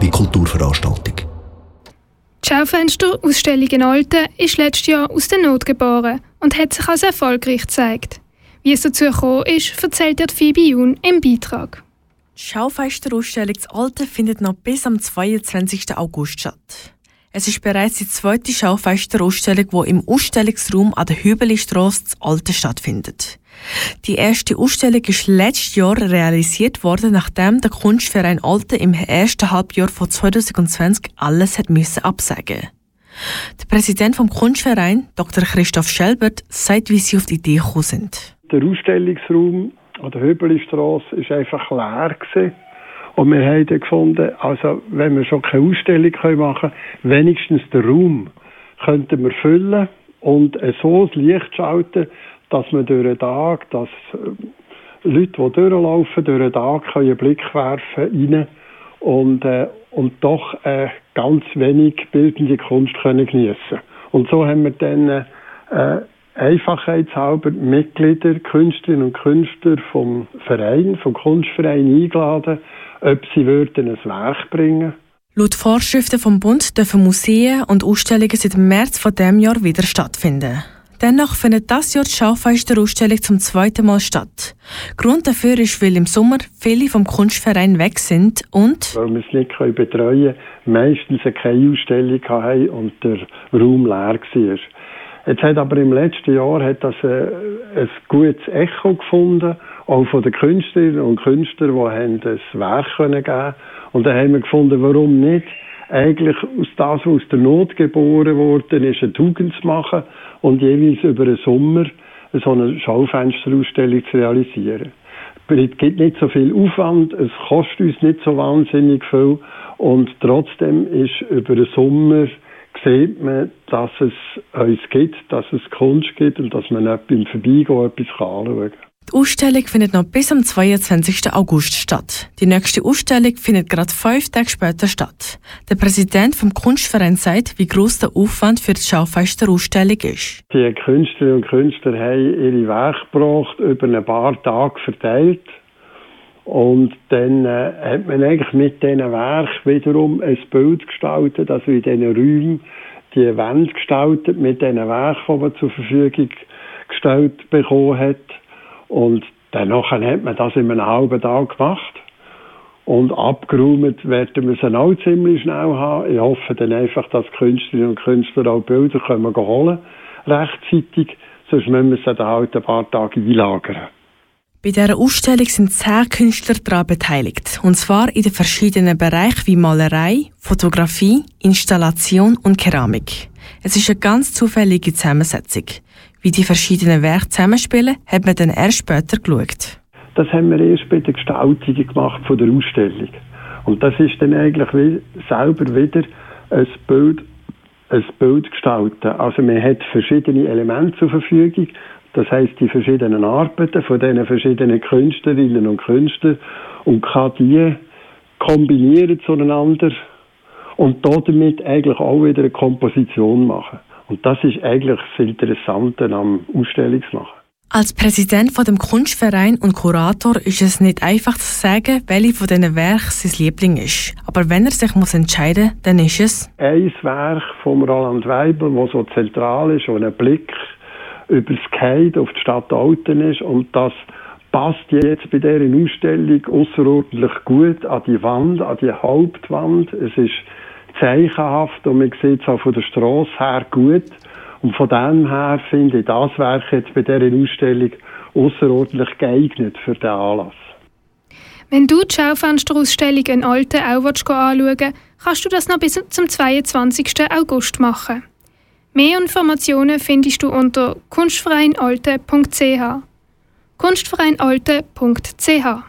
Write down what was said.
Wie Kulturveranstaltung. Die Schaufensterausstellung in Alten ist letztes Jahr aus der Not geboren und hat sich als erfolgreich gezeigt. Wie es dazu gekommen ist, erzählt der Phoebe Jun im Beitrag. Die Schaufensterausstellung Alten findet noch bis am 22. August statt. Es ist bereits die zweite Schaufensterausstellung, die im Ausstellungsraum an der Hübelistrasse zu Alten stattfindet. Die erste Ausstellung ist letztes Jahr realisiert worden, nachdem der Kunstverein Alten im ersten Halbjahr von 2020 alles hat müssen absagen. Der Präsident vom Kunstverein, Dr. Christoph Schelbert, sagt, wie sie auf die Idee gekommen sind. Der Ausstellungsraum an der Hübelistrasse ist einfach leer gewesen. Und wir haben dann gefunden, also wenn wir schon keine Ausstellung machen können, wenigstens den Raum könnten wir füllen und so das Licht schalten, dass man durch den Tag, dass äh, Leute, die durchlaufen, durch den Tag können einen Blick werfen rein und, äh, und doch äh, ganz wenig bildende Kunst können geniessen. Und so haben wir dann äh, einfachheitshalber Mitglieder, Künstlerinnen und Künstler vom Verein, vom Kunstverein eingeladen, ob sie würden ein Werk bringen Laut Vorschriften vom Bund dürfen Museen und Ausstellungen seit März von dem Jahr wieder stattfinden. Dennoch findet das Jahr die Schaufensterausstellung zum zweiten Mal statt. Grund dafür ist, weil im Sommer viele vom Kunstverein weg sind und weil wir es nicht betreuen können, meistens keine Ausstellung haben und der Raum leer war. Jetzt hat aber im letzten Jahr hat das ein, äh, ein gutes Echo gefunden, auch von den Künstlerinnen und Künstlern, die haben das Werk geben können. Und dann haben wir gefunden, warum nicht eigentlich aus das, was aus der Not geboren wurde, ist eine Tugend zu machen und jeweils über den Sommer so eine Schaufensterausstellung zu realisieren. Es gibt nicht so viel Aufwand, es kostet uns nicht so wahnsinnig viel und trotzdem ist über den Sommer sieht man, dass es uns gibt, dass es Kunst gibt und dass man nicht beim Vorbeigehen etwas anschauen kann. Die Ausstellung findet noch bis am 22. August statt. Die nächste Ausstellung findet gerade fünf Tage später statt. Der Präsident vom Kunstverein sagt, wie groß der Aufwand für die Schaufenster Ausstellung ist. Die Künstlerinnen und Künstler haben ihre Werke gebracht, über ein paar Tage verteilt. Und dann äh, hat man eigentlich mit diesen Werk wiederum ein Bild gestaltet, also in diesen Räumen die Wände gestaltet mit diesen Werken, die man zur Verfügung gestellt bekommen hat. Und danach hat man das in einem halben Tag gemacht. Und abgeräumt werden wir es auch ziemlich schnell haben. Ich hoffe dann einfach, dass Künstlerinnen und Künstler auch Bilder können holen rechtzeitig. Sonst müssen wir es dann halt ein paar Tage einlagern. Bei dieser Ausstellung sind zehn Künstler daran beteiligt. Und zwar in den verschiedenen Bereichen wie Malerei, Fotografie, Installation und Keramik. Es ist eine ganz zufällige Zusammensetzung. Wie die verschiedenen Werke zusammenspielen, hat man dann erst später geschaut. Das haben wir erst bei der Gestaltung gemacht von der Ausstellung. Und das ist dann eigentlich wie selber wieder ein Bild, ein Bild gestalten. Also man hat verschiedene Elemente zur Verfügung das heißt die verschiedenen Arbeiten von diesen verschiedenen Künstlerinnen und Künstlern und kann die kombinieren zueinander und damit eigentlich auch wieder eine Komposition machen. Und das ist eigentlich das Interessante am Ausstellungsmachen. Als Präsident von dem Kunstverein und Kurator ist es nicht einfach zu sagen, welche von diesen Werken sein Liebling ist. Aber wenn er sich muss entscheiden muss, dann ist es... Ein Werk von Roland Weibel, das so zentral ist und einen Blick über das Guide auf die Stadt Alten ist und das passt jetzt bei dieser Ausstellung außerordentlich gut an die Wand, an die Hauptwand. Es ist zeichenhaft und man sieht es auch von der Straße her gut. Und von dem her finde ich das Werk jetzt bei dieser Ausstellung außerordentlich geeignet für den Anlass. Wenn du die Schaufensterausstellung in Alten auch anschauen willst, kannst du das noch bis zum 22. August machen. Mehr Informationen findest du unter kunstvereinalte.ch. kunstvereinalte.ch